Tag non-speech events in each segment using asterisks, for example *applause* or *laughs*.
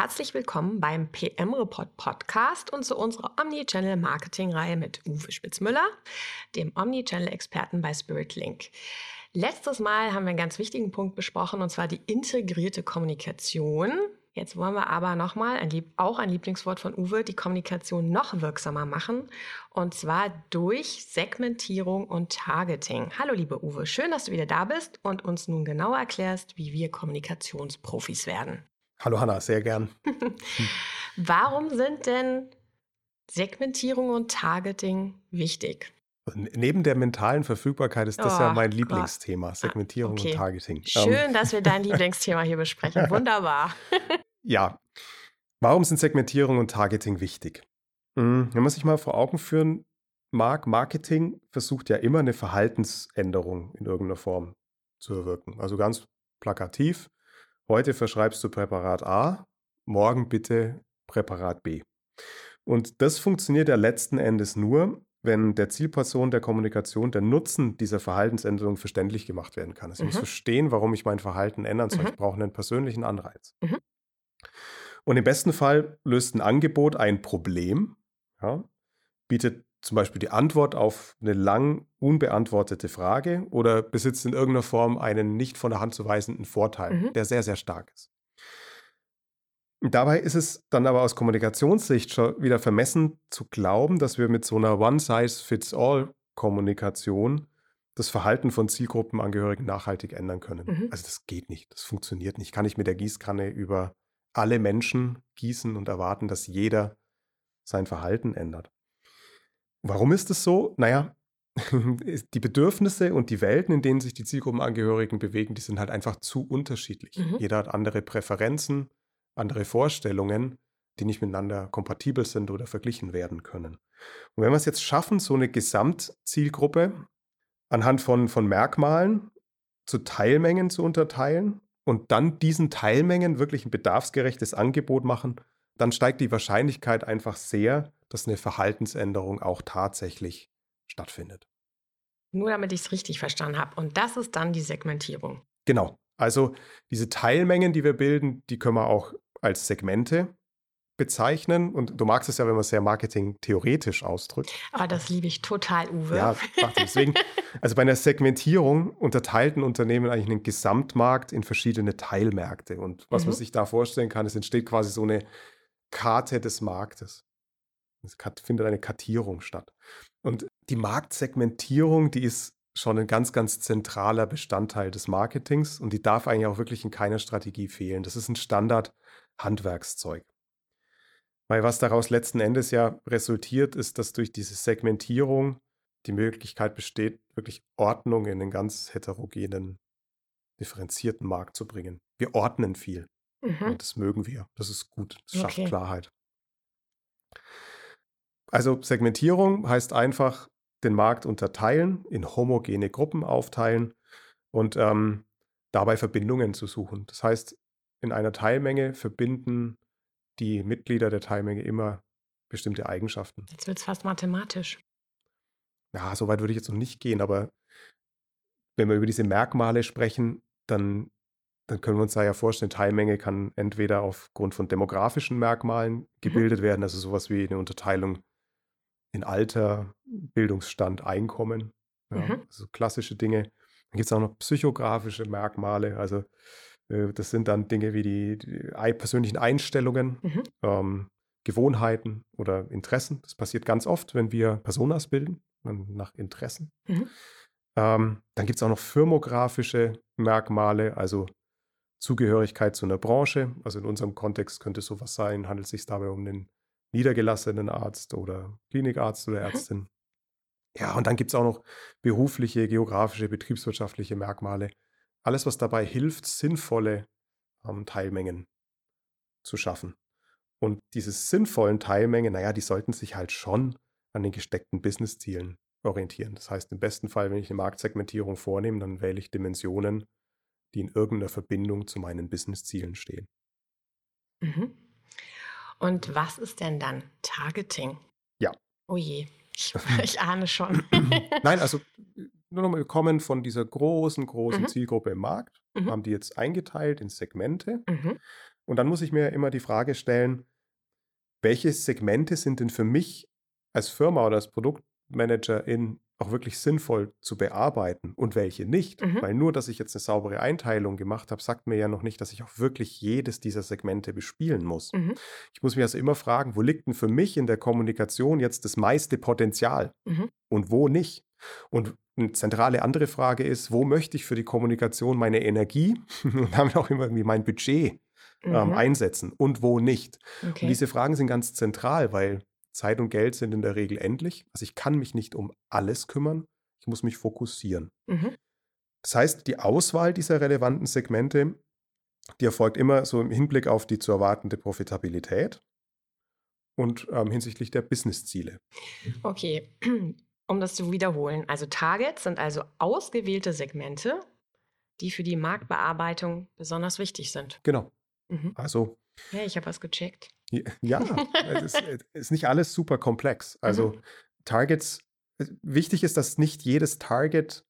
Herzlich willkommen beim PM Report Podcast und zu unserer Omnichannel Marketing Reihe mit Uwe Spitzmüller, dem Omnichannel Experten bei Spirit Link. Letztes Mal haben wir einen ganz wichtigen Punkt besprochen und zwar die integrierte Kommunikation. Jetzt wollen wir aber nochmal, auch ein Lieblingswort von Uwe, die Kommunikation noch wirksamer machen und zwar durch Segmentierung und Targeting. Hallo liebe Uwe, schön, dass du wieder da bist und uns nun genau erklärst, wie wir Kommunikationsprofis werden. Hallo Hanna, sehr gern. *laughs* Warum sind denn Segmentierung und Targeting wichtig? Neben der mentalen Verfügbarkeit ist das oh, ja mein Lieblingsthema, Gott. Segmentierung ah, okay. und Targeting. Schön, ähm. dass wir dein *laughs* Lieblingsthema hier besprechen. Wunderbar. *laughs* ja. Warum sind Segmentierung und Targeting wichtig? Hm, wenn man sich mal vor Augen führen mag, Marketing versucht ja immer eine Verhaltensänderung in irgendeiner Form zu erwirken. Also ganz plakativ. Heute verschreibst du Präparat A, morgen bitte Präparat B. Und das funktioniert ja letzten Endes nur, wenn der Zielperson der Kommunikation der Nutzen dieser Verhaltensänderung verständlich gemacht werden kann. Also ich mhm. muss verstehen, warum ich mein Verhalten ändern soll. Mhm. Ich brauche einen persönlichen Anreiz. Mhm. Und im besten Fall löst ein Angebot ein Problem, ja, bietet zum Beispiel die Antwort auf eine lang unbeantwortete Frage oder besitzt in irgendeiner Form einen nicht von der Hand zu weisenden Vorteil, mhm. der sehr, sehr stark ist. Dabei ist es dann aber aus Kommunikationssicht schon wieder vermessen zu glauben, dass wir mit so einer One-Size-Fits-All-Kommunikation das Verhalten von Zielgruppenangehörigen nachhaltig ändern können. Mhm. Also das geht nicht, das funktioniert nicht. Kann ich mit der Gießkanne über alle Menschen gießen und erwarten, dass jeder sein Verhalten ändert. Warum ist es so? Naja, *laughs* die Bedürfnisse und die Welten, in denen sich die Zielgruppenangehörigen bewegen, die sind halt einfach zu unterschiedlich. Mhm. Jeder hat andere Präferenzen, andere Vorstellungen, die nicht miteinander kompatibel sind oder verglichen werden können. Und wenn wir es jetzt schaffen, so eine Gesamtzielgruppe anhand von, von Merkmalen zu Teilmengen zu unterteilen und dann diesen Teilmengen wirklich ein bedarfsgerechtes Angebot machen, dann steigt die Wahrscheinlichkeit einfach sehr, dass eine Verhaltensänderung auch tatsächlich stattfindet. Nur damit ich es richtig verstanden habe. Und das ist dann die Segmentierung. Genau. Also diese Teilmengen, die wir bilden, die können wir auch als Segmente bezeichnen. Und du magst es ja, wenn man es sehr marketing-theoretisch ausdrückt. Aber ah, das liebe ich total, Uwe. Ja, deswegen, *laughs* also bei einer Segmentierung unterteilt ein Unternehmen eigentlich einen Gesamtmarkt in verschiedene Teilmärkte. Und was mhm. man sich da vorstellen kann, es entsteht quasi so eine Karte des Marktes. Es findet eine Kartierung statt. Und die Marktsegmentierung, die ist schon ein ganz, ganz zentraler Bestandteil des Marketings und die darf eigentlich auch wirklich in keiner Strategie fehlen. Das ist ein Standard-Handwerkszeug. Weil was daraus letzten Endes ja resultiert, ist, dass durch diese Segmentierung die Möglichkeit besteht, wirklich Ordnung in einen ganz heterogenen, differenzierten Markt zu bringen. Wir ordnen viel. Mhm. Und das mögen wir. Das ist gut. Das schafft okay. Klarheit. Also Segmentierung heißt einfach den Markt unterteilen, in homogene Gruppen aufteilen und ähm, dabei Verbindungen zu suchen. Das heißt, in einer Teilmenge verbinden die Mitglieder der Teilmenge immer bestimmte Eigenschaften. Jetzt wird es fast mathematisch. Ja, so weit würde ich jetzt noch nicht gehen, aber wenn wir über diese Merkmale sprechen, dann, dann können wir uns da ja vorstellen, Teilmenge kann entweder aufgrund von demografischen Merkmalen mhm. gebildet mhm. werden, also sowas wie eine Unterteilung in Alter, Bildungsstand, Einkommen. Ja, mhm. also klassische Dinge. Dann gibt es auch noch psychografische Merkmale. Also äh, das sind dann Dinge wie die, die persönlichen Einstellungen, mhm. ähm, Gewohnheiten oder Interessen. Das passiert ganz oft, wenn wir Personas bilden, nach Interessen. Mhm. Ähm, dann gibt es auch noch firmografische Merkmale, also Zugehörigkeit zu einer Branche. Also in unserem Kontext könnte sowas sein, handelt es sich dabei um einen niedergelassenen Arzt oder Klinikarzt oder mhm. Ärztin. Ja, und dann gibt es auch noch berufliche, geografische, betriebswirtschaftliche Merkmale. Alles, was dabei hilft, sinnvolle ähm, Teilmengen zu schaffen. Und diese sinnvollen Teilmengen, naja, die sollten sich halt schon an den gesteckten Business-Zielen orientieren. Das heißt, im besten Fall, wenn ich eine Marktsegmentierung vornehme, dann wähle ich Dimensionen, die in irgendeiner Verbindung zu meinen Business-Zielen stehen. Mhm. Und was ist denn dann Targeting? Ja. Oh je, ich, *laughs* ich ahne schon. *laughs* Nein, also nur nochmal, wir kommen von dieser großen, großen Mhm. Zielgruppe im Markt, Mhm. haben die jetzt eingeteilt in Segmente. Mhm. Und dann muss ich mir immer die Frage stellen, welche Segmente sind denn für mich als Firma oder als Produktmanagerin auch wirklich sinnvoll zu bearbeiten und welche nicht? Mhm. Weil nur, dass ich jetzt eine saubere Einteilung gemacht habe, sagt mir ja noch nicht, dass ich auch wirklich jedes dieser Segmente bespielen muss. Mhm. Ich muss mich also immer fragen, wo liegt denn für mich in der Kommunikation jetzt das meiste Potenzial Mhm. und wo nicht? Und eine zentrale andere Frage ist, wo möchte ich für die Kommunikation meine Energie *laughs* und damit auch immer irgendwie mein Budget ähm, Mhm. einsetzen und wo nicht? Und Okay. diese Fragen sind ganz zentral, weil Zeit und Geld sind in der Regel endlich. Also ich kann mich nicht um alles kümmern, ich muss mich fokussieren. Mhm. Das heißt, die Auswahl dieser relevanten Segmente, die erfolgt immer so im Hinblick auf die zu erwartende Profitabilität und ähm, hinsichtlich der Businessziele. Okay, *clears throat* um das zu wiederholen. Also Targets sind also ausgewählte Segmente, die für die Marktbearbeitung besonders wichtig sind. Genau. Mhm. Also Hey, ich habe was gecheckt. Ja, es ist, *laughs* es ist nicht alles super komplex. Also Mhm. Targets, es- wichtig ist, dass nicht jedes Target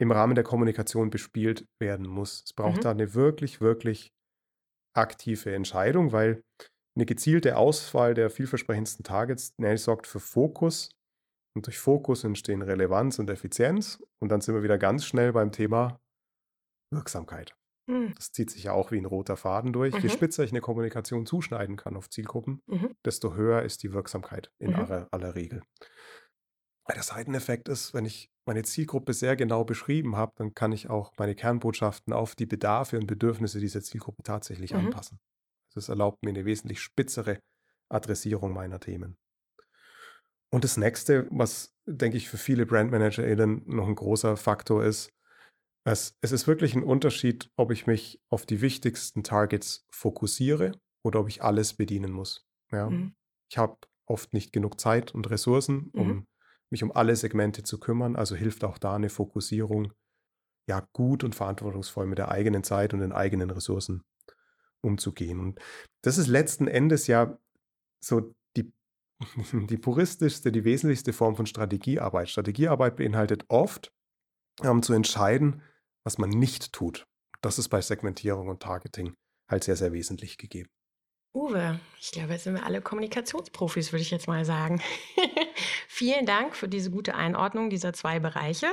im Rahmen der Kommunikation bespielt werden muss. Es braucht Mhm. da eine wirklich, wirklich aktive Entscheidung, weil eine gezielte Auswahl der vielversprechendsten Targets ne, sorgt für Fokus und durch Fokus entstehen Relevanz und Effizienz und dann sind wir wieder ganz schnell beim Thema Wirksamkeit. Hm. Das zieht sich ja auch wie ein roter Faden durch. Je Mhm. spitzer ich eine Kommunikation zuschneiden kann auf Zielgruppen, Mhm. desto höher ist die Wirksamkeit in Mhm. aller, aller Regel. Weil Der Seiteneffekt ist, wenn ich meine Zielgruppe sehr genau beschrieben habe, dann kann ich auch meine Kernbotschaften auf die Bedarfe und Bedürfnisse dieser Zielgruppe tatsächlich Mhm. anpassen. Das erlaubt mir eine wesentlich spitzere Adressierung meiner Themen. Und das nächste, was, denke ich, für viele BrandmanagerInnen noch ein großer Faktor ist, es, es ist wirklich ein Unterschied, ob ich mich auf die wichtigsten Targets fokussiere oder ob ich alles bedienen muss. Ja? Mhm. Ich habe oft nicht genug Zeit und Ressourcen, um Mhm. mich um alle Segmente zu kümmern. Also hilft auch da eine Fokussierung, ja, gut und verantwortungsvoll mit der eigenen Zeit und den eigenen Ressourcen umzugehen. Und das ist letzten Endes ja so die, *laughs* die puristischste, die wesentlichste Form von Strategiearbeit. Strategiearbeit beinhaltet oft, ähm, zu entscheiden, was man nicht tut. Das ist bei Segmentierung und Targeting halt sehr, sehr wesentlich gegeben. Uwe, ich glaube, jetzt sind wir alle Kommunikationsprofis, würde ich jetzt mal sagen. *laughs* Vielen Dank für diese gute Einordnung dieser zwei Bereiche.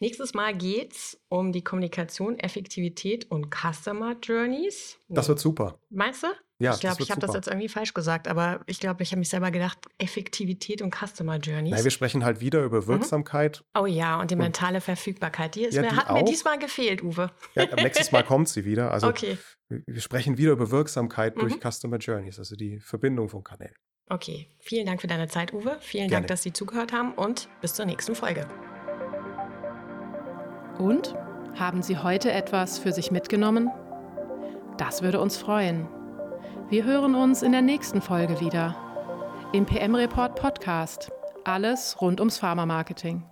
Nächstes Mal geht es um die Kommunikation, Effektivität und Customer Journeys. Das wird super. Meinst du? Ja, ich glaube, ich habe das jetzt irgendwie falsch gesagt, aber ich glaube, ich habe mich selber gedacht, Effektivität und Customer Journeys. Nein, wir sprechen halt wieder über Wirksamkeit. oh ja, und die Und- mentale Verfügbarkeit, die, ist Ja, mir, die hat mir auch. diesmal gefehlt, Uwe. Ja, nächstes Mal kommt sie wieder. Also okay, wir sprechen wieder über Wirksamkeit durch Mhm. Customer Journeys, also die Verbindung von Kanälen. okay. Vielen Dank für deine Zeit, Uwe. Vielen Gerne. Dank, dass Sie zugehört haben und bis zur nächsten Folge. Und haben Sie heute etwas für sich mitgenommen? Das würde uns freuen. Wir hören uns in der nächsten Folge wieder. Im PM Report Podcast. Alles rund ums Pharma-Marketing.